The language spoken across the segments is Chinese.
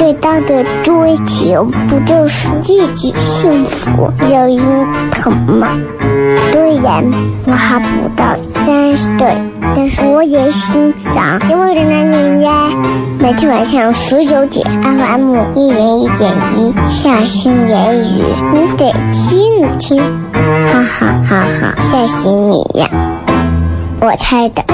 最大的追求，不就是自己幸福、有人疼吗？虽然我还不到三十岁，但是我也心脏因为的男人呀。每天晚上十九点，FM 一零一点一，下心言语，你得听听，哈哈哈哈，吓死你呀！我猜的。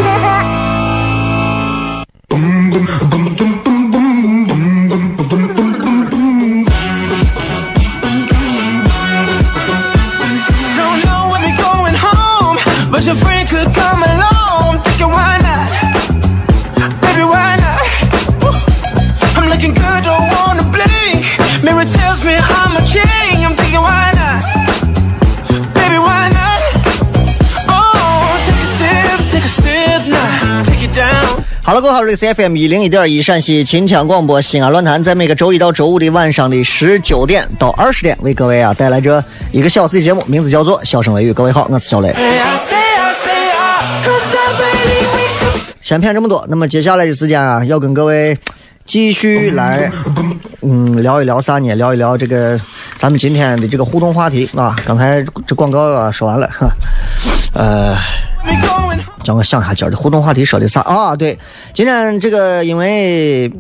Down. 好了，各位好，这里是 FM 一零一点一陕西秦腔广播西安论坛，在每个周一到周五的晚上的十九点到二十点，为各位啊带来这一个小时的节目，名字叫做《笑声雷雨》。各位好，我是小雷。先骗这么多，那么接下来的时间啊，要跟各位继续来，嗯，聊一聊啥呢？聊一聊这个咱们今天的这个互动话题啊。刚才这广告啊说完了，哈，呃。Be going home. 叫我想一下今儿的互动话题说的啥啊？对，今天这个因为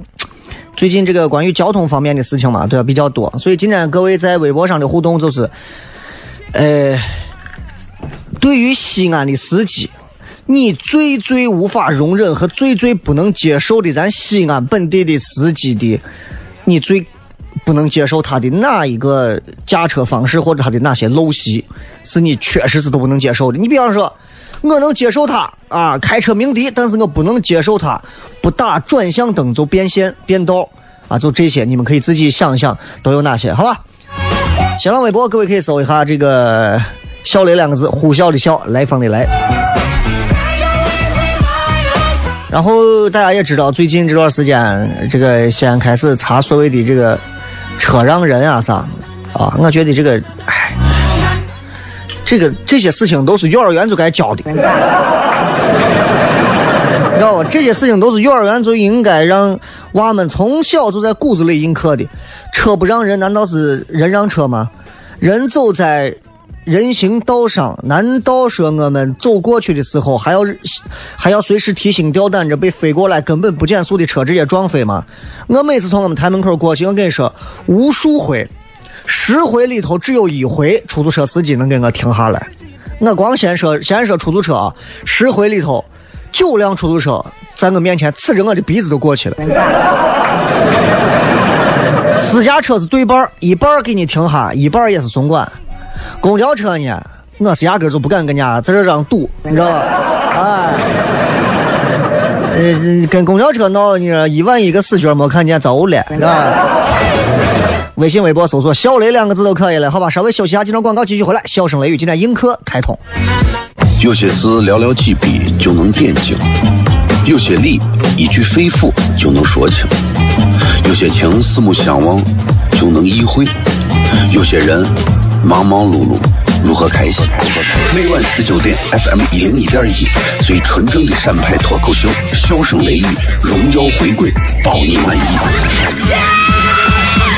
最近这个关于交通方面的事情嘛，对吧比较多，所以今天各位在微博上的互动就是，呃，对于西安的司机，你最最无法容忍和最最不能接受的，咱西安本地的司机的，你最不能接受他的哪一个驾车方式或者他的哪些陋习，是你确实是都不能接受的。你比方说。我能接受他啊，开车鸣笛，但是我不能接受他不打转向灯就变线变道啊，就这些，你们可以自己想想都有哪些，好吧？新浪微博各位可以搜一下这个“笑雷”两个字，呼啸的笑，来访的来。然后大家也知道，最近这段时间，这个西安开始查所谓的这个车让人啊啥啊，我觉得这个，唉。这个这些事情都是幼儿园就该教的，你知道吧？这些事情都是幼儿园就应该让娃们从小就在骨子里印刻的。车不让人，难道是人让车吗？人走在人行道上，难道说我们走过去的时候还要还要随时提心吊胆着被飞过来根本不减速的车直接撞飞吗？我每次从我们台门口过去，我跟你说，无数回。十回里头只有一回出租车司机能给我停下来，我光先说先说出租车啊，十回里头九辆出租车在我面前呲着我的鼻子都过去了。私家车是对半一半给你停下，一半也是松管。公交车呢，我是压根就不敢跟人家在这让堵，你知道吧？哎，呃，跟公交车闹，你说一万一个死角没看见走了，是吧？微信、微博搜索“小雷”两个字都可以了，好吧？稍微休息一下，几张广告继续回来。笑声雷雨，今天映客开通。有些事寥寥几笔就能点睛，有些理一句肺腑就能说清，有些情四目相望就能意会，有些人忙忙碌碌如何开心？每晚十九点，FM 一零一点一，最纯正的陕派脱口秀，笑声雷雨，荣耀回归，包你满意。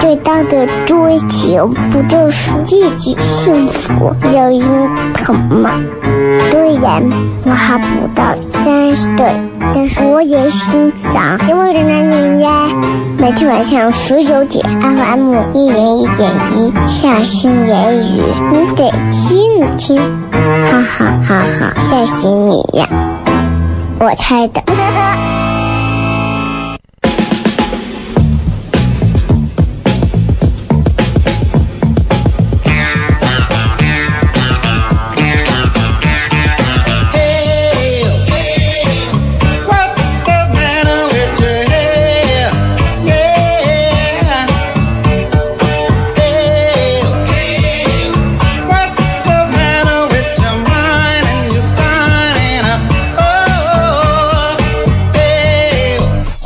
最大的追求，不就是自己幸福、有人疼吗？虽然我还不到三十岁，但是我也心脏因为人男人呀。每天晚上十九点，FM 一零一点一，下心言语，你得听听，哈哈哈哈，吓死你呀！我猜的。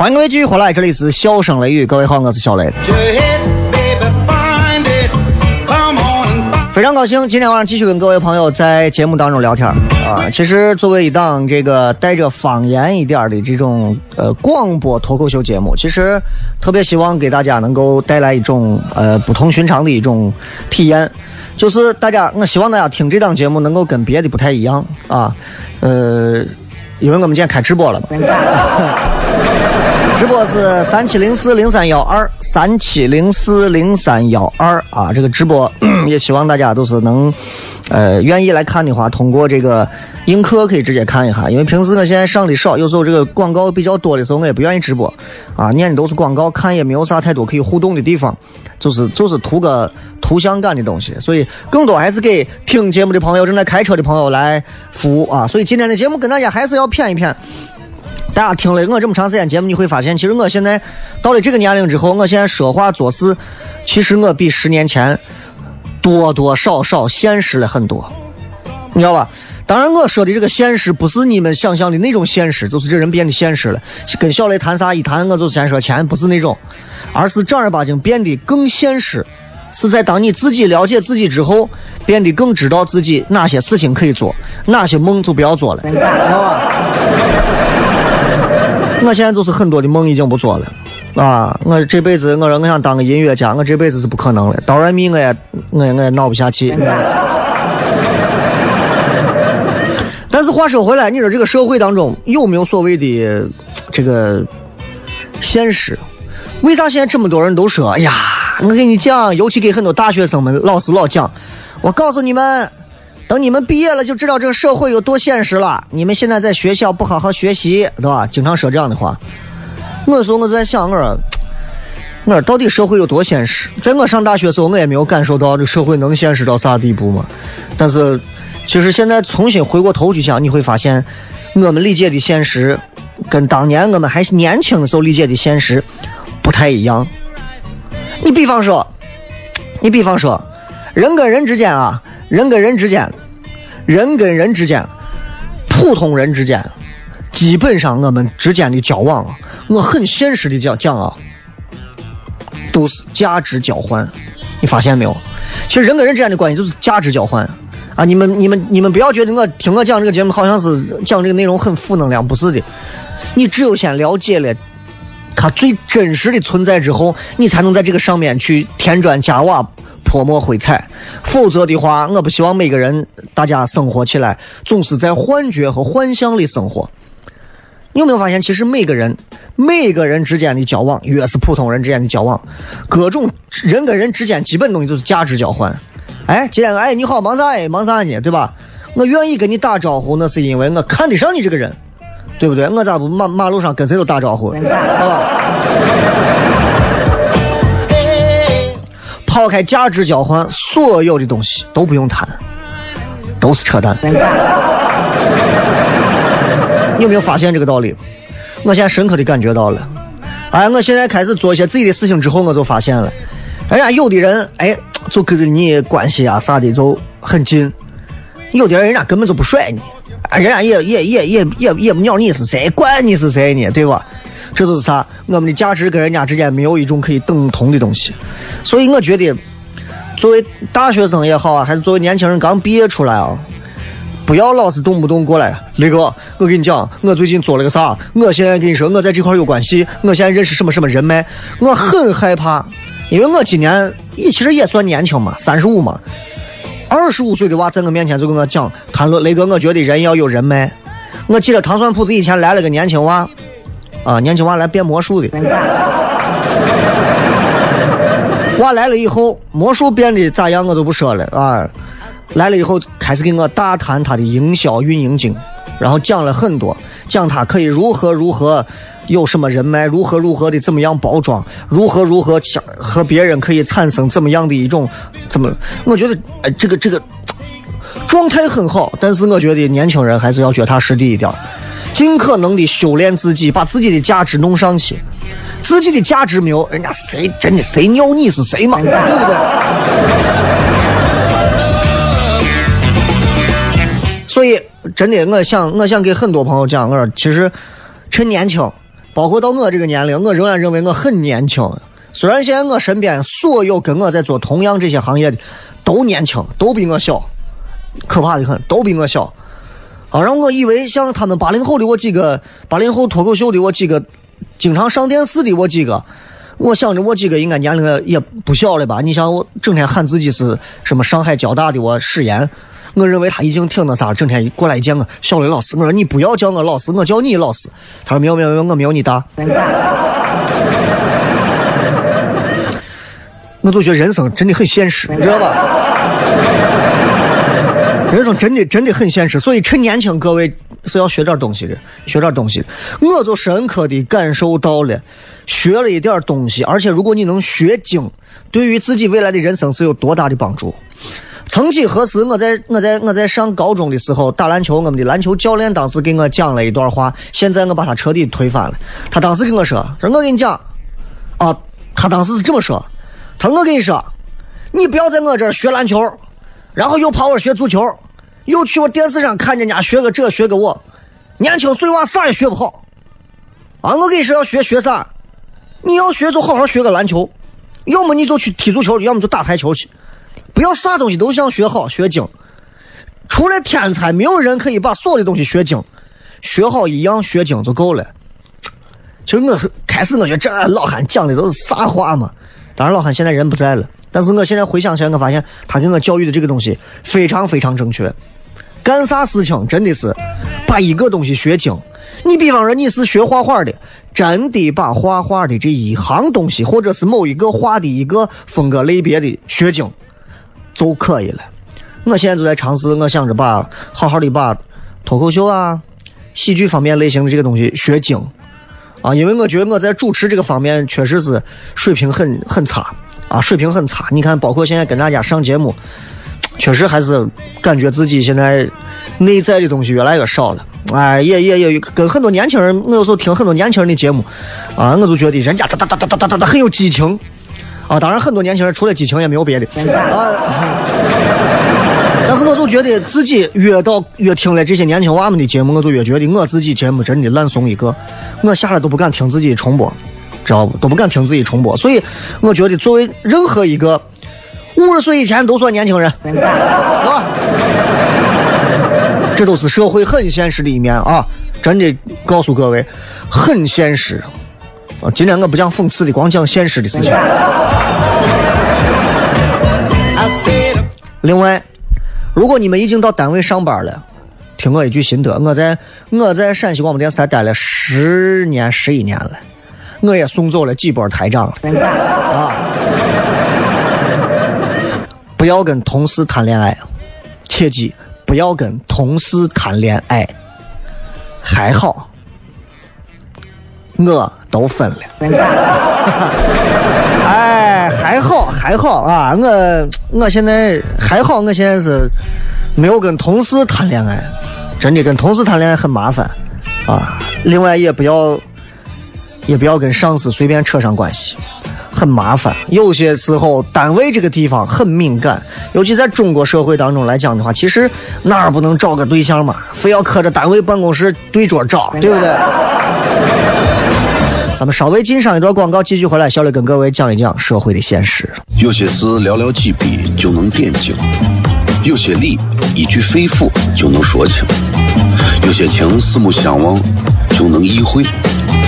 欢迎各位继续回来，这里是笑声雷雨，各位好，我是小雷。非常高兴，今天晚上继续跟各位朋友在节目当中聊天啊。其实作为一档这个带着方言一点的这种呃广播脱口秀节目，其实特别希望给大家能够带来一种呃不同寻常的一种体验，就是大家，我希望大家听这档节目能够跟别的不太一样啊，呃，因为我们今天开直播了嘛。直播是三七零四零三幺二三七零四零三幺二啊，这个直播 也希望大家都是能，呃，愿意来看的话，通过这个映客可以直接看一下，因为平时我现在上的少，有时候这个广告比较多的时候，我也不愿意直播。啊，念的都是广告，看也没有啥太多可以互动的地方，就是就是图个图像感的东西，所以更多还是给听节目的朋友、正在开车的朋友来服务啊，所以今天的节目跟大家还是要谝一谝。大家听了我这么长时间节目，你会发现，其实我现在到了这个年龄之后，我现在说话做事，其实我比十年前多多少少现实了很多，你知道吧？当然，我说的这个现实不是你们想象的那种现实，就是这人变得现实了。跟小雷谈啥一谈，我就先说钱，不是那种，而是正儿八经变得更现实，是在当你自己了解自己之后，变得更知道自己哪些事情可以做，哪些梦就不要做了，知道吧？我现在就是很多的梦已经不做了，啊！我这辈子我说我想当个音乐家，我这辈子是不可能了。刀人命我也我也我也闹不下去。但是话说回来，你说这个社会当中有没有所谓的这个现实？为啥现在这么多人都说？哎呀，我跟你讲，尤其给很多大学生们，老师老讲，我告诉你们。等你们毕业了，就知道这个社会有多现实了。你们现在在学校不好好学习，对吧？经常说这样的话。我说我在想，我说，我说到底社会有多现实？在我上大学的时候，我也没有感受到这社会能现实到啥地步嘛。但是，其实现在重新回过头去想，你会发现，我们理解的现实，跟当年我们还年轻的时候理解的现实不太一样。你比方说，你比方说，人跟人之间啊，人跟人之间。人跟人之间，普通人之间，基本上我们之间的交往，我很现实的讲讲啊，都是价值交换。你发现没有？其实人跟人之间的关系就是价值交换啊！你们、你们、你们不要觉得我听我讲这个节目好像是讲这个内容很负能量，不是的。你只有先了解了它最真实的存在之后，你才能在这个上面去添砖加瓦。泼墨绘彩，否则的话，我不希望每个人大家生活起来总是在幻觉和幻象里生活。你有没有发现，其实每个人每个人之间的交往，越是普通人之间的交往，各种人跟人之间基本东西都是价值交换。哎，今天哎你好，忙啥哎忙啥呢？对吧？我愿意跟你打招呼，那是因为我看得上你这个人，对不对？我咋不马马路上跟谁都打招呼？好吧？抛开价值交换，所有的东西都不用谈，都是扯淡。你有没有发现这个道理？我现在深刻的感觉到了。哎，我现在开始做一些自己的事情之后，我就发现了，人家有的人，哎，就跟你关系啊啥的就很近；有的人，人家根本就不甩你，人家也也也也也也不鸟你是谁，管你是谁呢，对吧？这就是啥？我们的价值跟人家之间没有一种可以等同的东西，所以我觉得，作为大学生也好啊，还是作为年轻人刚毕业出来啊，不要老是动不动过来，雷哥，我跟你讲，我最近做了个啥？我现在跟你说，我在这块有关系，我现在认识什么什么人脉，我很害怕，因为我今年也其实也算年轻嘛，三十五嘛，二十五岁的娃在我面前就跟我讲谈论雷哥，我觉得人要有人脉。我记得糖蒜铺子以前来了个年轻娃，啊，年轻娃来变魔术的。娃来了以后，魔术变得咋样我都不说了啊。来了以后，开始给我大谈他的营销运营经，然后讲了很多，讲他可以如何如何有什么人脉，如何如何的怎么样包装，如何如何想和别人可以产生怎么样的一种怎么？我觉得哎，这个这个状态很好，但是我觉得年轻人还是要脚踏实地一点，尽可能的修炼自己，把自己的价值弄上去。自己的价值没有，人家谁真的谁尿你是谁嘛？对不对？所以真的，我想我想给很多朋友讲，我说其实趁年轻，包括到我这个年龄，我仍然认为我很年轻。虽然现在我身边所有跟我在做同样这些行业的都年轻，都比我小，可怕的很，都比我小。啊，让我以为像他们八零后的我几个，八零后脱口秀的我几个。经常上电视的我几个，我想着我几个应该年龄也不小了吧？你想我整天喊自己是什么上海交大的我史岩，我认为他已经挺那啥，整天过来见我小雷老师，我说你不要叫我老师，我叫你老师。他说没有没有没有，我没有你大。我就觉得人生真的很现实，你知道吧？人生真的真的很现实，所以趁年轻，各位是要学点东西的，学点东西。我就深刻的感受到了，学了一点东西，而且如果你能学精，对于自己未来的人生是有多大的帮助。曾几何时，我在我在我在上高中的时候打篮球，我们的篮球教练当时给我讲了一段话，现在我把他彻底推翻了。他当时跟我说：“他说我跟你讲，啊，他当时是这么说，他说我跟你说，你不要在我这儿学篮球。”然后又跑我学足球，又去我电视上看人家学个这学个我，年轻碎娃啥也学不好。啊，我跟你说要学学啥？你要学就好好学个篮球，要么你就去踢足球，要么就打排球去。不要啥东西都想学好学精。除了天才，没有人可以把所有的东西学精。学好一样学精就够了。其实我开始我觉得这老汉讲的都是啥话嘛？当然老汉现在人不在了。但是我现在回想起来，我发现他给我教育的这个东西非常非常正确。干啥事情真的是把一个东西学精。你比方说你是学画画的，真的把画画的这一行东西，或者是某一个画的一个风格类别的学精就可以了。我现在就在尝试，我想着把好好的把脱口秀啊、喜剧方面类型的这个东西学精啊，因为我觉得我在主持这个方面确实是水平很很差。啊，水平很差。你看，包括现在跟大家上节目，确实还是感觉自己现在内在的东西越来越少了。哎，也也也跟很多年轻人，我有时候听很多年轻人的节目啊，我就觉得人家哒哒哒哒哒哒哒很有激情啊。当然，很多年轻人除了激情也没有别的啊。但是我就觉得自己越到越听了这些年轻娃们的节目，我就越觉得我自己节目真的烂怂一个，我下来都不敢听自己重播。知道不？都不敢听自己重播，所以我觉得作为任何一个五十岁以前都算年轻人，啊，这都是社会很现实的一面啊！真的告诉各位，很现实啊！今天我不讲讽刺的，光讲现实的事情。另外，如果你们已经到单位上班了，听我一句心得，我在我在陕西广播电视台待了十年十一年了。我也送走了几波台长啊！不要跟同事谈恋爱，切记不要跟同事谈恋爱。还好，我都分了。哎，还好还好啊！我我现在还好，我现在是没有跟同事谈恋爱。真的跟同事谈恋爱很麻烦啊！另外也不要。也不要跟上司随便扯上关系，很麻烦。有些时候单位这个地方很敏感，尤其在中国社会当中来讲的话，其实哪儿不能找个对象嘛？非要磕着单位办公室对桌找，对不对？咱们稍微进上一段广告，继续回来，小雷跟各位讲一讲社会的现实。有些事寥寥几笔就能点睛，有些理一句肺腑就能说清，有些情四目相望就能意会，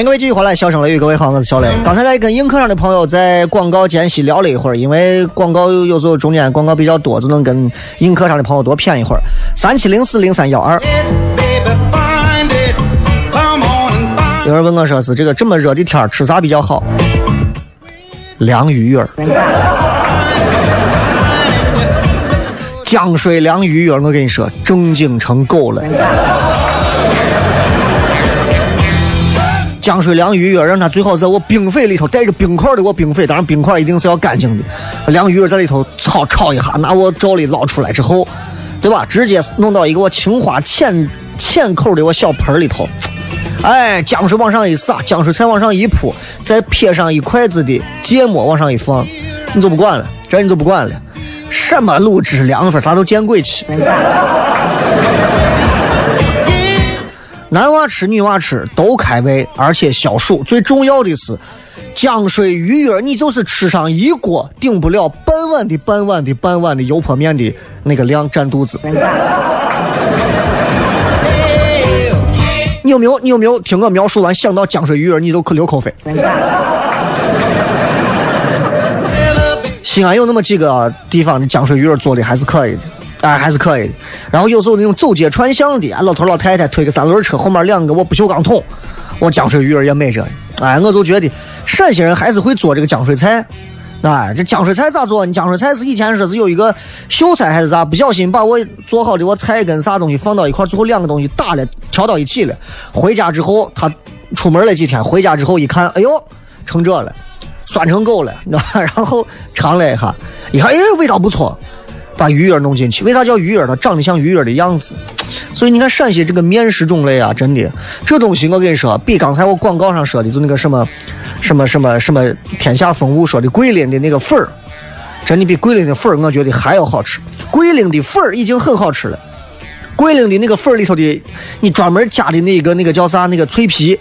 迎各位继续回来，笑声雷雨，各位好，我是小雷。刚才在跟映客上的朋友在广告间隙聊了一会儿，因为广告有时候中间广告比较多，就能跟映客上的朋友多谝一会儿。三七零四零三幺二。有人问我说是这个这么热的天吃啥比较好？凉鱼儿，江水凉鱼儿，我跟你说，正经成狗了。江水凉鱼儿，让它最好在我冰水里头带着冰块的我冰水，当然冰块一定是要干净的。凉鱼儿在里头炒炒一下，拿我罩里捞出来之后，对吧？直接弄到一个我青花浅浅口的我小盆里头，哎，江水往上一撒，江水菜往上一铺，再撇上一筷子的芥末往上一放，你就不管了，这你就不管了，什么卤汁凉粉，啥都见鬼去。男娃吃女娃吃都开胃，而且消暑。最重要的是，江水鱼儿，你就是吃上一锅，顶不了半碗的半碗的半碗的油泼面的那个量，占肚子。你有没有？你有没有听我描述完想到江水鱼儿，你都可流口水？西安有那么几个地方的江水鱼儿做的还是可以的。哎，还是可以的。然后有时候那种走街串巷的，老头老太太推个三轮车，后面两个我不锈钢桶，我江水鱼儿也美着呢。哎，我就觉得陕西人还是会做这个江水菜。哎，这江水菜咋做？你江水菜是以前说是有一个秀才还是啥，不小心把我做好的我菜跟啥东西放到一块，最后两个东西打了，调到一起了。回家之后，他出门了几天，回家之后一看，哎呦，成这了，酸成狗了，你知道吧？然后尝了一下，一看，哎，味道不错。把鱼儿弄进去，为啥叫鱼儿？呢长得像鱼儿的样子，所以你看陕西这个面食种类啊，真的，这东西我跟你说，比刚才我广告上说的就那个什么，什么什么什么天下风物说的桂林的那个粉儿，真的比桂林的粉儿我觉得还要好吃。桂林的粉儿已经很好吃了，桂林的那个粉里头的，你专门加的那个那个叫啥？那个脆皮。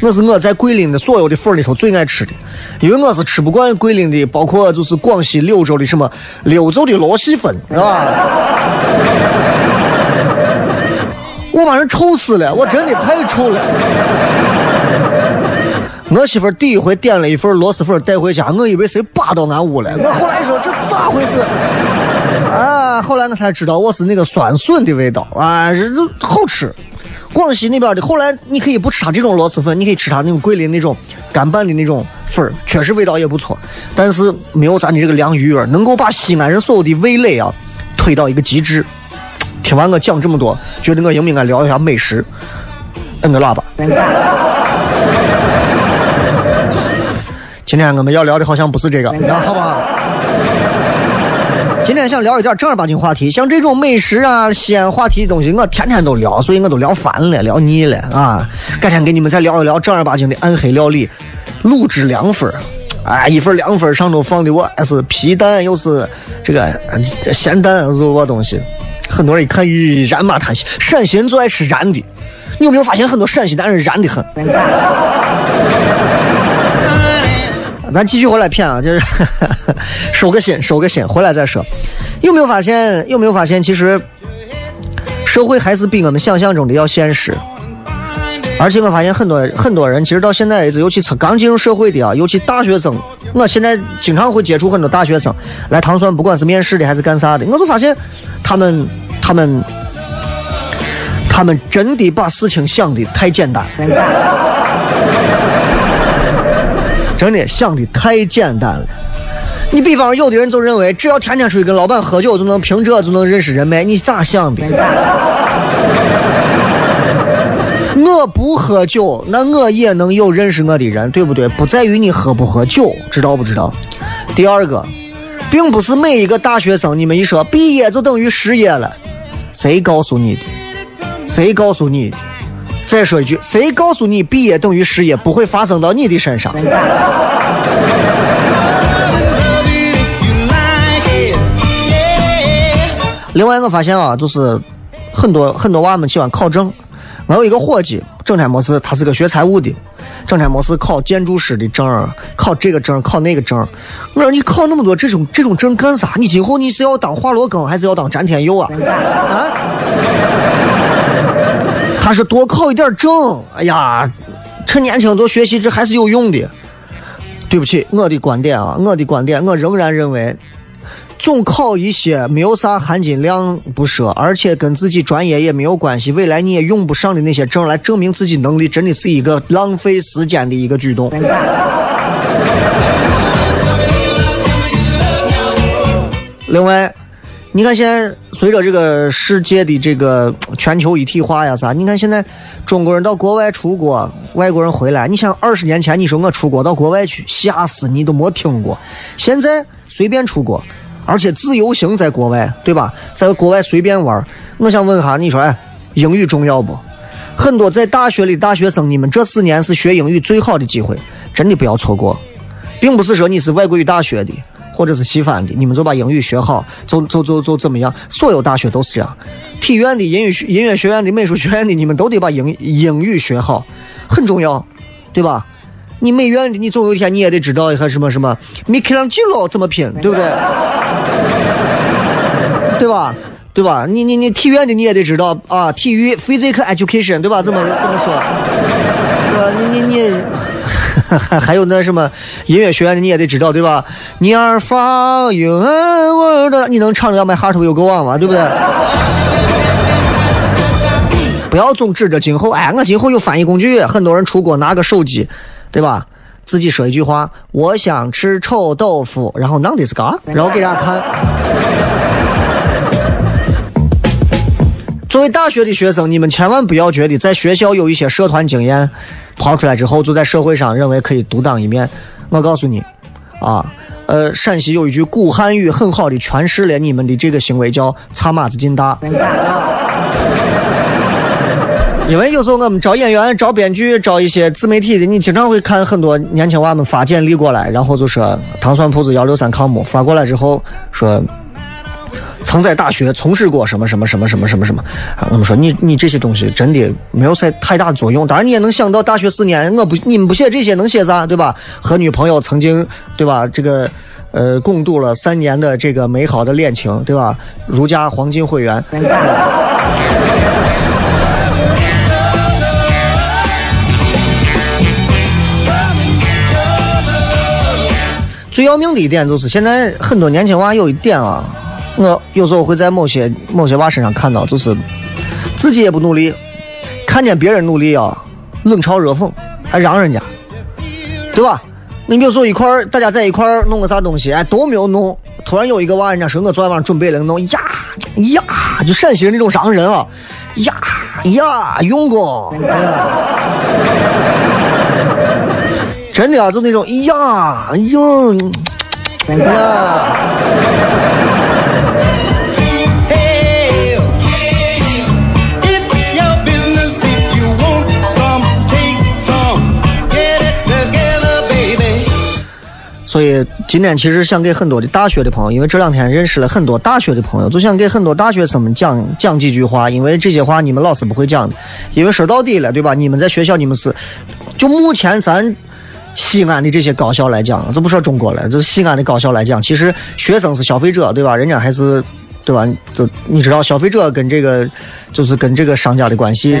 我是我在桂林的所有的粉里头最爱吃的，因为我是吃不惯桂林的，包括就是广西柳州的什么柳州的螺蛳粉，是吧？我把人臭死了，我真的太臭了。我媳妇第一回点了一份螺蛳粉带回家，我以为谁扒到俺屋了，我后来说这咋回事？啊，后来呢才知道我是那个酸笋的味道啊，这这好吃。广西那边的，后来你可以不吃它这种螺蛳粉，你可以吃它那种桂林那种干拌的那种粉儿，确实味道也不错，但是没有咱的这个凉鱼儿能够把西安人所有的味蕾啊推到一个极致。听完我讲这么多，觉得我应不应该聊一下美食？摁个喇叭。今天我们要聊的好像不是这个，好不好？今天想聊一点正儿八经话题，像这种美食啊、西安话题的东西，我天天都聊，所以我都聊烦了、聊腻了啊。改天给你们再聊一聊正儿八经的暗黑料理，卤汁凉粉哎，一份凉粉上头放的我是皮蛋，又是这个咸蛋，是我东西，很多人一看，咦，燃嘛叹息。陕西人就爱吃燃的，你有没有发现很多陕西男人燃的很？咱继续回来骗啊，就是 收个心，收个心，回来再说。有没有发现？有没有发现？其实社会还是比我们想象中的要现实。而且我发现很多很多人，其实到现在为止，尤其刚进入社会的啊，尤其大学生，我现在经常会接触很多大学生来糖蒜，不管是面试的还是干啥的，我就发现他们他们他们真的把事情想的太简单。真的想的太简单了。你比方说，有的人就认为，只要天天出去跟老板喝酒，就能凭这就能认识人脉。你咋想的？我不喝酒，那我也能有认识我的人，对不对？不在于你喝不喝酒，知道不知道？第二个，并不是每一个大学生，你们一说毕业就等于失业了，谁告诉你的？谁告诉你的？再说一句，谁告诉你毕业等于失业不会发生到你的身上？另外，我发现啊，就是很多很多娃们喜欢考证。我有一个伙计，整天没事，他是个学财务的，整天没事考建筑师的证，考这个证，考那个证。我说你考那么多这种这种证干啥？你今后你是要当华罗庚，还是要当詹天佑啊？啊？是多考一点证，哎呀，趁年轻多学习，这还是有用的。对不起，我的观点啊，我的观点，我仍然认为，总考一些没有啥含金量不说，而且跟自己专业也没有关系，未来你也用不上的那些证来证明自己能力，真的是一个浪费时间的一个举动。另外。你看，现在随着这个世界的这个全球一体化呀，啥？你看现在中国人到国外出国，外国人回来，你想二十年前你说我出国到国外去，吓死你都没听过。现在随便出国，而且自由行在国外，对吧？在国外随便玩。我想问下，你说，哎，英语重要不？很多在大学里大学生，你们这四年是学英语最好的机会，真的不要错过。并不是说你是外国语大学的。或者是西方的，你们就把英语学好，就就就就怎么样？所有大学都是这样，体院的、音乐学、音乐学院的、美术学院的，你们都得把英英语学好，很重要，对吧？你美院的，你总有一天你也得知道一下什么什么米开朗基罗怎么拼，对不对？对吧？对吧？你你你体院的你也得知道啊，体育 physical education，对吧？怎么怎么说？对吧？你你你。还 还有那什么音乐学院的你也得知道对吧？你耳放云我的，你能唱得了 My Heart Will Go On 吗？对不对？不要总指着今后，哎，我今后有翻译工具。很多人出国拿个手机，对吧？自己说一句话，我想吃臭豆腐，然后 n o this g 然后给大家看。作为大学的学生，你们千万不要觉得在学校有一些社团经验。跑出来之后，就在社会上认为可以独当一面。我告诉你，啊，呃，陕西有一句古汉语很好的诠释了你们的这个行为，叫“擦马子进大”。因为有时候我们招演员、招编剧、招一些自媒体的，你经常会看很多年轻娃们发简历过来，然后就说“糖蒜铺子幺六三 com” ”，发过来之后说。曾在大学从事过什么什么什么什么什么什么啊？我们说你你这些东西真的没有太太大的作用。当然你也能想到大学四年，我不你们不写这些能写啥对吧？和女朋友曾经对吧？这个呃共度了三年的这个美好的恋情对吧？如家黄金会员。最要命的一点就是现在很多年轻娃有一点啊。我有时候会在某些某些娃身上看到，就是自己也不努力，看见别人努力啊，冷嘲热讽，还让人家，对吧？那有时候一块儿大家在一块儿弄个啥东西，哎，都没有弄，突然有一个娃，人家说我昨天晚上准备了弄，呀呀，就陕西人那种商人啊，呀呀，用过，真的啊，就那种呀用，呀。所以今天其实想给很多的大学的朋友，因为这两天认识了很多大学的朋友，就想给很多大学生们讲讲几句话，因为这些话你们老师不会讲的，因为说到底了，对吧？你们在学校你们是，就目前咱西安的这些高校来讲，这不说中国了，这是西安的高校来讲，其实学生是消费者，对吧？人家还是。对吧？就你知道，消费者跟这个就是跟这个商家的关系。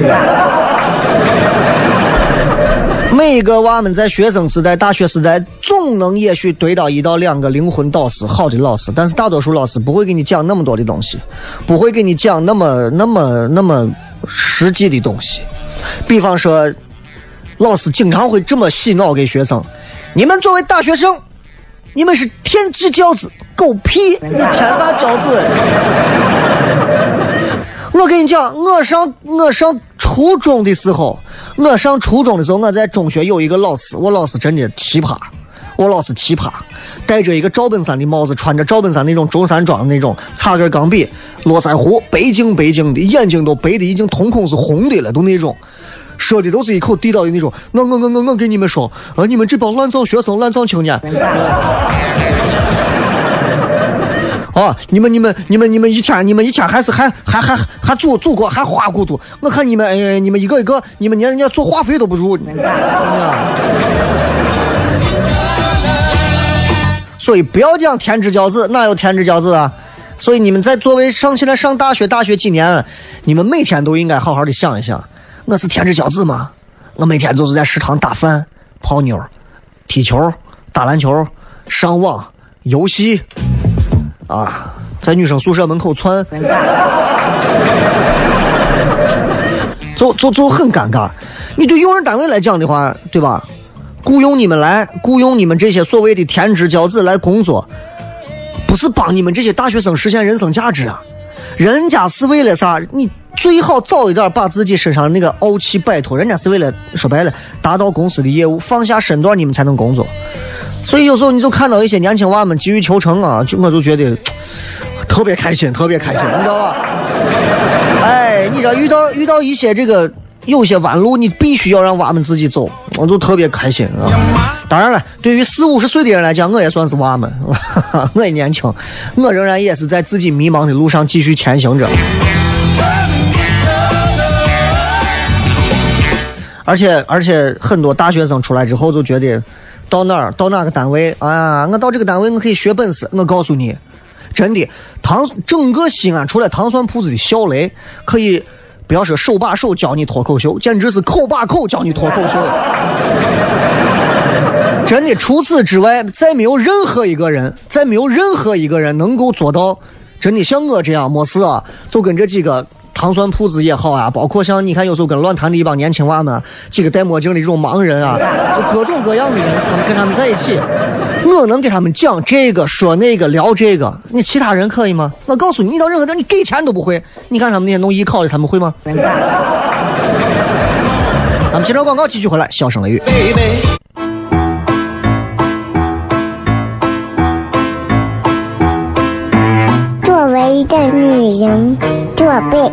每一个娃们在学生时代、大学时代，总能也许堆到一到两个灵魂导师、好的老师，但是大多数老师不会给你讲那么多的东西，不会给你讲那么、那么、那么实际的东西。比方说，老师经常会这么洗脑给学生：你们作为大学生。你们是天之骄子，狗屁！你天啥骄子？我跟你讲，我上我上初中的时候，我上初中的时候，我在中学有一个老师，我老师真的奇葩，我老师奇葩，戴着一个赵本山的帽子，穿着赵本山那种中山装的那种，插根钢笔，络腮胡，白净白净的，眼睛都白的已经瞳孔是红的了，都那种。说的都是一口地道的那种，我我我我我跟你们说，啊，你们这帮烂造学生、烂造青年，啊，你们你们你们你们一天你们一天还是还还还还祖祖国还花骨朵，我看你们哎，你们一个一个，你们连人家做化肥都不如。所以不要讲天之骄子，哪有天之骄子啊？所以你们在作为上现在上大学，大学几年，你们每天都应该好好的想一想。我是天之骄子吗？我每天就是在食堂打饭、泡妞、踢球、打篮球、上网、游戏，啊，在女生宿舍门口窜，就就就很尴尬。你对用人单位来讲的话，对吧？雇佣你们来，雇佣你们这些所谓的天之骄子来工作，不是帮你们这些大学生实现人生价值啊！人家是为了啥？你。最好早一点把自己身上那个傲气摆脱，人家是为了说白了达到公司的业务，放下身段你们才能工作。所以有时候你就看到一些年轻娃们急于求成啊，就我就觉得特别开心，特别开心，你知道吧？哎，你知道遇到遇到一些这个有些弯路，你必须要让娃们自己走，我就特别开心啊。当然了，对于四五十岁的人来讲，我也算是娃们，我也年轻，我仍然也是在自己迷茫的路上继续前行着。而且而且，很多大学生出来之后就觉得，到哪儿到哪个单位啊，我到这个单位我可以学本事。我告诉你，真的，糖整个西安除了糖蒜铺子的小雷可以，不要说手把手教你脱口秀，简直是口把口教你脱口秀。真的，除此之外，再没有任何一个人，再没有任何一个人能够做到，真的像我这样没事啊，就跟这几个。糖蒜铺子也好啊，包括像你看，有时候跟乱谈的一帮年轻娃们，几个戴墨镜的这种盲人啊，就各种各样的人，他们跟他们在一起，我能给他们讲这个说那个聊这个，你其他人可以吗？我告诉你，你到任何地儿，你给钱都不会。你看他们那些弄艺考的，他们会吗？咱们接着广告继续回来，笑声雷雨。作为一个女人，做背。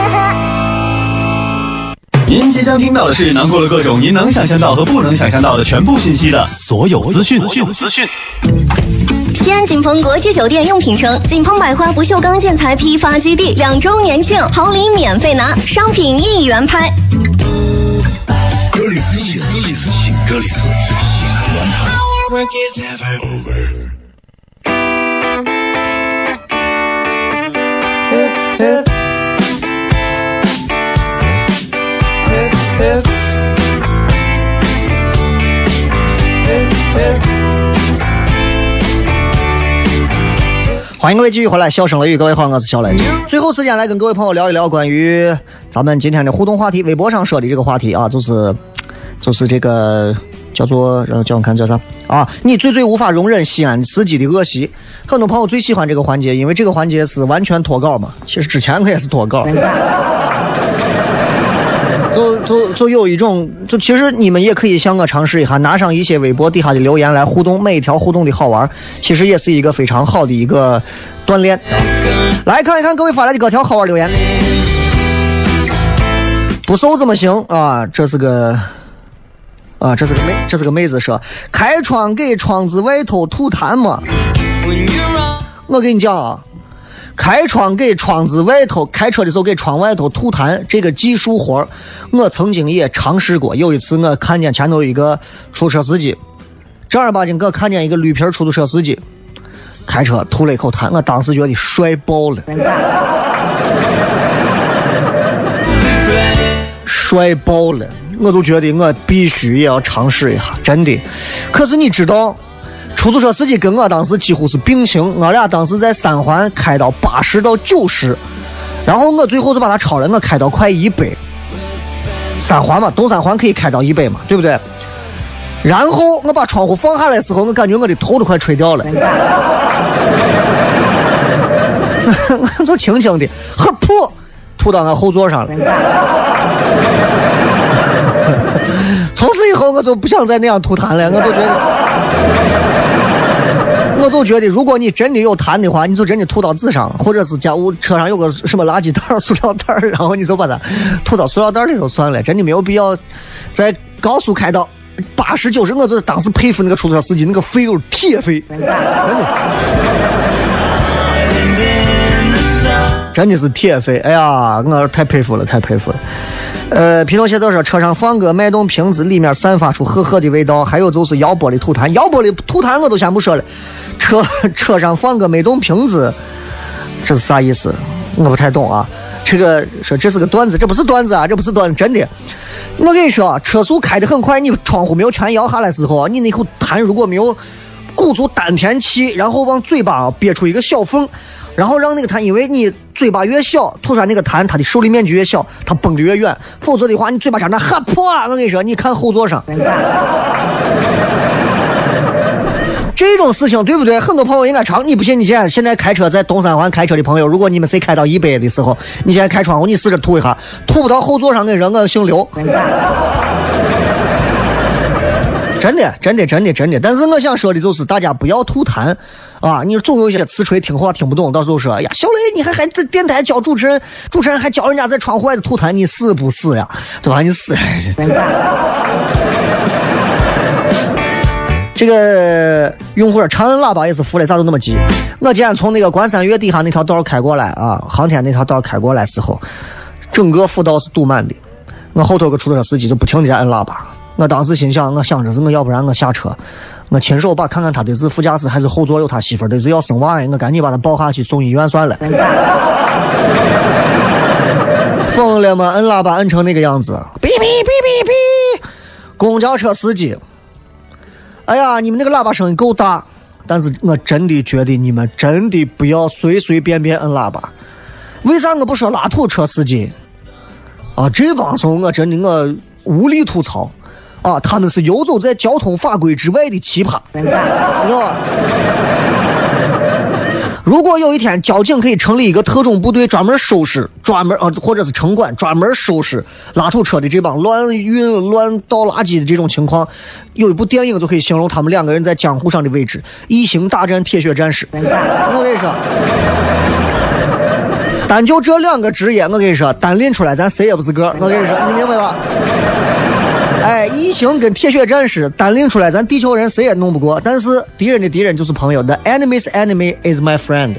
您即将听到的是囊括了各种您能想象到和不能想象到的全部信息的所有资讯。所有资讯。西安锦鹏国际酒店用品城锦鹏百花不锈钢建材批发基地两周年庆，好礼免费拿，商品一元拍。这里是西安，这里是西安。欢迎各位继续回来，笑声雷雨，各位好，我是小雷。最后时间来跟各位朋友聊一聊关于咱们今天的互动话题，微博上说的这个话题啊，就是就是这个叫做让叫我看叫啥啊？你最最无法容忍西安司机的恶习。很多朋友最喜欢这个环节，因为这个环节是完全脱稿嘛。其实之前我也是脱稿。就就就有一种，就其实你们也可以向我尝试一下，拿上一些微博底下的留言来互动，每一条互动的好玩，其实也是一个非常好的一个锻炼。来看一看各位发来的各条好玩留言。不瘦怎么行啊？这是个啊，这是个妹，这是个妹子说，开窗给窗子外头吐痰嘛。我跟你讲啊。开窗给窗子外头开车的时候给窗外头吐痰，这个技术活我曾经也尝试过。有一次我看见前头一个出租车司机，正儿八经我看见一个绿皮出租车司机开车吐了一口痰，我当时觉得帅爆了，帅爆了，我就觉得我必须也要尝试一下，真的。可是你知道？出租车司机跟我当时几乎是并行，我俩当时在三环开到八十到九十，然后我最后就把他超了，我开到快一百。三环嘛，东三环可以开到一百嘛，对不对？然后我把窗户放下来的时候，我感觉我的头都快吹掉了，我 就轻轻的，呵噗，吐到我后座上了。从此以后，我就不想再那样吐痰了，我就觉得。我就觉得，如果你真的有痰的话，你就真的吐到纸上，或者是家务车上有个什么垃圾袋、塑料袋，然后你就把它吐到塑料袋里头算了。真的没有必要在高速开到八十九十，我就当时佩服那个出租车司机，那个肺都是铁肺，真的，真的是铁肺。哎呀，我太佩服了，太佩服了。呃，皮诺谢特说，车上放个脉动瓶子，里面散发出赫赫的味道。还有就是摇玻璃吐痰，摇玻璃吐痰我都先不说了。车 车上放个脉动瓶子，这是啥意思？我不太懂啊。这个说这是个段子，这不是段子啊，这不是段子，真的。我跟你说，车速开得很快，你窗户没有全摇下来时候，你那口痰如果没有鼓足丹田气，然后往嘴巴憋出一个小缝。然后让那个痰，因为你嘴巴越小，吐出来那个痰，它的受力面积越小，它崩的越远。否则的话，你嘴巴上那哈破，我跟你说，你看后座上，这种事情对不对？很多朋友应该尝。你不信？你现在现在开车在东三环开车的朋友，如果你们谁开到一百的时候，你现在开窗户，你试着吐一下，吐不到后座上，的人，我姓刘。真的，真的，真的，真的。但是我想说的就是，大家不要吐痰。啊，你总有一些词锤听话听不懂，到时候说，哎呀，小雷，你还还在电台教主持人，主持人还教人家在窗户外头吐痰，你死不死呀？对吧？你死。这个用户说长按喇叭也是服了，咋都那么急？我今天从那个关山月底下那条道开过来啊，航天那条道开过来时候，整个辅道是堵满的，我后头个出租车司机就不停的在按喇叭，我当时心想，我想着是我要不然我下车。我亲手把看看他的是副驾驶还是后座有他媳妇儿的是要生娃的，我赶紧把他抱下去送医院算了。疯了吗？摁喇叭摁成那个样子，哔哔哔哔哔！公交车司机，哎呀，你们那个喇叭声音够大，但是我真的觉得你们真的不要随随便便摁喇叭。为啥我不说拉土车司机？啊，这帮怂我真的我无力吐槽。啊，他们是游走在交通法规之外的奇葩，知道吧？如果有一天交警可以成立一个特种部队，专门收拾专门啊，或者是城管专门收拾拉土车的这帮乱运乱倒垃圾的这种情况，有一部电影就可以形容他们两个人在江湖上的位置：异形大战铁血战士。我跟你说，单就这两个职业，我跟你说，单拎出来咱谁也不是个。我跟你说，你明白吧？哎，异形跟铁血战士单拎出来，咱地球人谁也弄不过。但是敌人的敌人就是朋友，The enemy's enemy is my friend。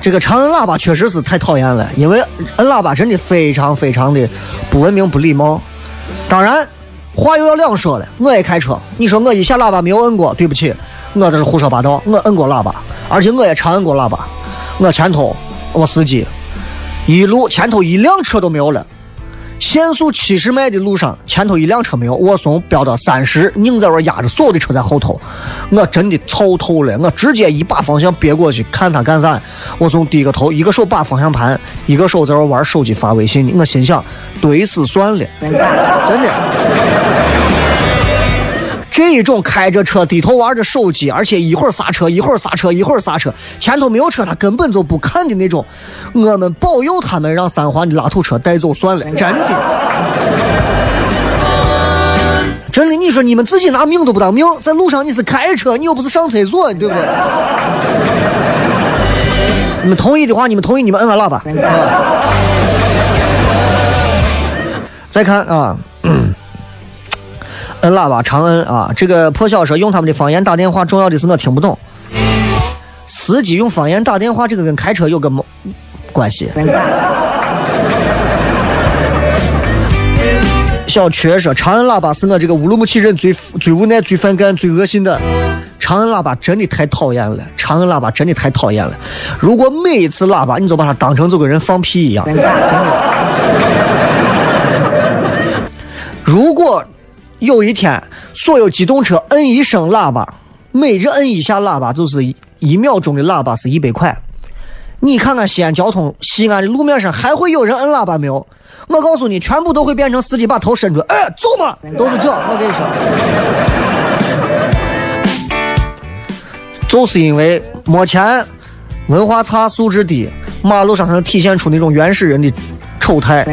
这个长摁喇叭确实是太讨厌了，因为摁喇叭真的非常非常的不文明、不礼貌。当然，话又要两说了，我也开车，你说我一下喇叭没有摁过，对不起，我这是胡说八道，我摁过喇叭，而且我也长摁过喇叭。我前头我司机。一路前头一辆车都没有了，限速七十迈的路上，前头一辆车没有，我从飙到三十，拧在那压着，所有的车在后头，我真的操透了，我直接一把方向别过去，看他干啥？我从低个头，一个手把方向盘，一个手在那玩手机发微信，我心想，对死算了，真的。这一种开着车低头玩着手机，而且一会儿刹车一会儿刹车一会儿刹车，前头没有车他根本就不看的那种，我们保佑他们让三环的拉土车带走算了，真的。真的，你说你们自己拿命都不当命，在路上你是开车，你又不是上厕所，对不对？你们同意的话，你们同意，你们摁下喇叭。啊、再看啊。摁喇叭长摁啊！这个破晓说用他们的方言打电话，重要的是我听不懂。司机用方言打电话，这个跟开车有个毛关系？小缺说长摁喇叭是我这个乌鲁木齐人最最无奈、最反感、最恶心的。长摁喇叭真的太讨厌了，长摁喇叭真的太讨厌了。如果每一次喇叭你就把它当成就跟人放屁一样，如果。有一天，所有机动车摁一声喇叭，每日摁一下喇叭就是一秒钟的喇叭是一百块。你看看西安交通，西安的路面上还会有人摁喇叭没有？我告诉你，全部都会变成司机把头伸出，哎，走嘛，都是这。我跟你说，就是因为没钱、文化差、素质低，马路上才能体现出那种原始人的丑态。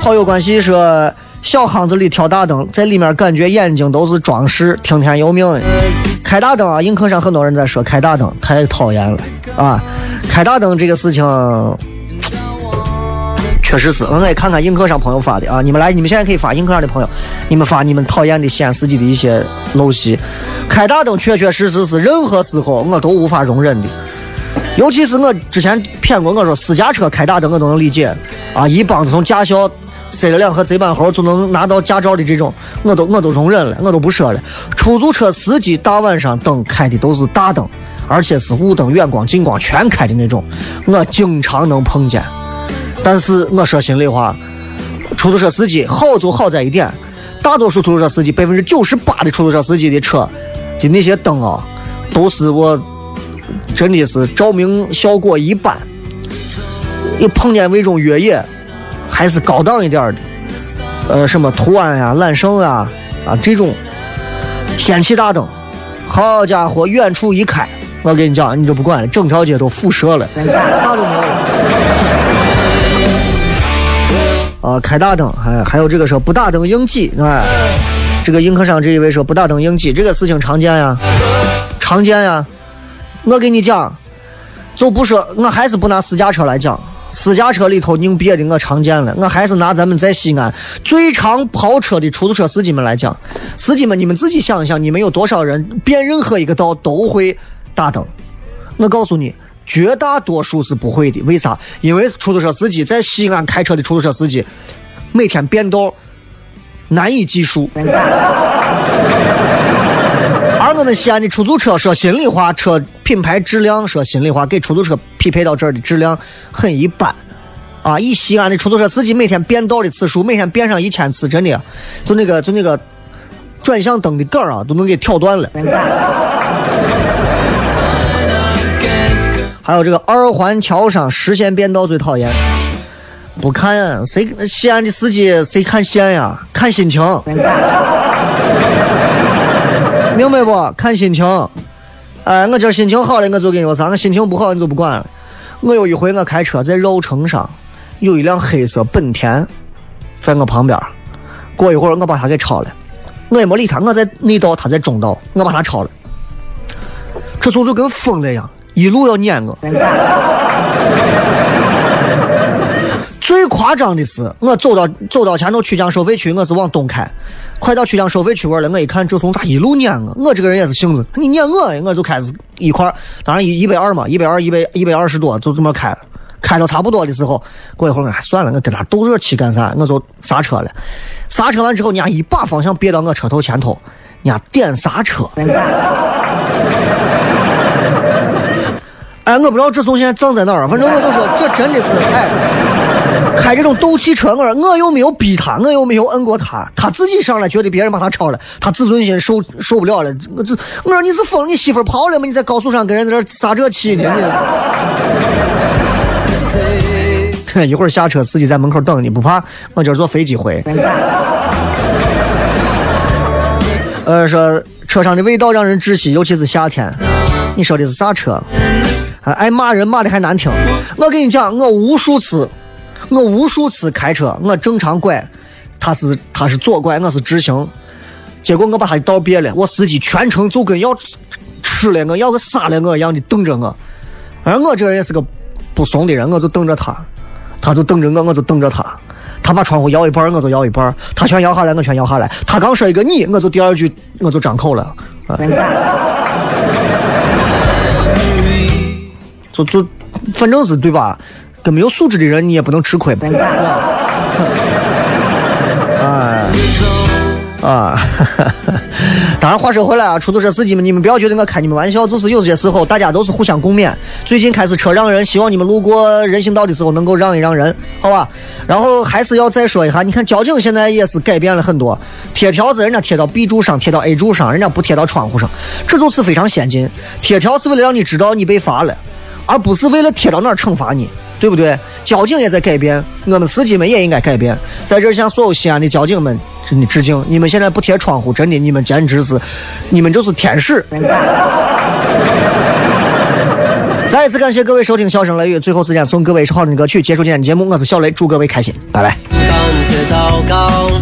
好友关系说，小巷子里挑大灯，在里面感觉眼睛都是装饰，听天由命的。开大灯啊，映客上很多人在说开大灯太讨厌了啊！开大灯这个事情，确实是。我也看看映客上朋友发的啊，你们来，你们现在可以发映客上的朋友，你们发你们讨厌的西安司机的一些陋习。开大灯确确实实是任何时候我都无法容忍的。尤其是我之前骗过我说私家车开大灯我都能理解啊，一帮子从驾校。塞了两盒贼板猴就能拿到驾照的这种，我都我都容忍了，我都不说了。出租车司机大晚上灯开的都是大灯，而且是雾灯、远光、近光全开的那种，我经常能碰见。但是我说心里话，出租车司机好就好在一点，大多数出租车司机百分之九十八的出租车司机的车的那些灯啊，都是我真的是照明效果一般。又碰见那种越野。还是高档一点的，呃，什么途安呀、揽胜啊，啊，这种氙气大灯，好家伙，远处一开，我跟你讲，你就不管，整条街都辐射了，啥都没有。啊，开大灯，还还有这个说不打灯应急，哎，这个映客上这一位说不打灯应急，这个事情常见呀，常见呀。我跟你讲，就不说，我还是不拿私家车来讲。私家车里头拧别的我常见了，我还是拿咱们在西安最常跑车的出租车司机们来讲，司机们你们自己想一想，你们有多少人变任何一个道都会打灯？我告诉你，绝大多数是不会的。为啥？因为出租车司机在西安开车的出租车司机每天变道难以计数。而我们西安的出租车，说心里话，车品牌质量，说心里话，给出租车匹配到这儿的质量很一般，啊！以西安的出租车司机每天变道的次数，每天变上一千次，真的，就那个就那个转向灯的杆啊，都能给挑断了。还有这个二环桥上实线变道最讨厌，不看谁西安的司机谁看线呀？看心情。明白不？看心情。哎，我今儿心情好了，我就跟你说啥；我心情不好，你就不管了。我有一回我开车在绕城上，有一辆黑色本田在我旁边。过一会儿我把他给超了，我也没理他。我在内道，他在中道，我把他超了。这时候就跟疯了一样，一路要撵我。最夸张的是，我走到走到前头曲江收费区，我是往东开，快到曲江收费区位了。我一看这从咋一路撵我，我这个人也是性子，你撵我，我就开始一块当然一一百二嘛，一百二一百一百二十多，就这么开，开到差不多的时候，过一会儿我算了，我跟他斗热气干啥？我就刹车了。刹车完之后，人家一把方向别到我车头前头，人家点刹车。哎，我不知道这从现在葬在哪儿，反正我就说这真的是哎，开这种斗气车，我我又没有逼他，我又没有摁过他，他自己上来觉得别人把他超了，他自尊心受受不了了。我这我说你是疯，你媳妇跑了吗？你在高速上跟人在这撒这气呢？你 一会儿下车，司机在门口等你，不怕？我今儿坐飞机回。呃，说车上的味道让人窒息，尤其是夏天。你说的是啥车？还爱骂人，骂的还难听。我跟你讲，我无数次，我无数次开车，我正常拐，他是他是左拐，我是直行，结果我把他的道别了，我司机全程就跟要吃了我，要个杀了我一样的瞪着我。而我这人也是个不怂的人，我就瞪着他，他就瞪着我，我就瞪着他。他把窗户摇一半，我就摇一半；他全摇下来，我全摇下来。他刚说一个你，我就第二句我就张口了。啊、就就反正是对吧？跟没有素质的人，你也不能吃亏吧？啊 啊！当然，话说回来啊，出租车司机们，你们不要觉得我开你们玩笑，就是有些时候大家都是互相共勉。最近开始车让人，希望你们路过人行道的时候能够让一让人，好吧？然后还是要再说一下，你看交警现在也是改变了很多，贴条子人家贴到 B 柱上，贴到 A 柱上，人家不贴到窗户上，这就是非常先进。贴条是为了让你知道你被罚了，而不是为了贴到哪儿惩罚你。对不对？交警也在改变，我们司机们也应该改变。在这向所有西安的交警们真的致敬！你们现在不贴窗户，真的，你们简直是，你们就是天使。再一次感谢各位收听《笑声雷雨》，最后时间送各位一首好听的歌曲，结束今天的节目。我是小雷，祝各位开心，拜拜。感觉糟糕。